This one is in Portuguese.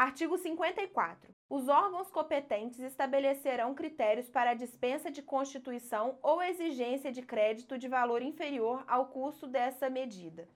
Artigo 54. Os órgãos competentes estabelecerão critérios para a dispensa de constituição ou exigência de crédito de valor inferior ao custo dessa medida.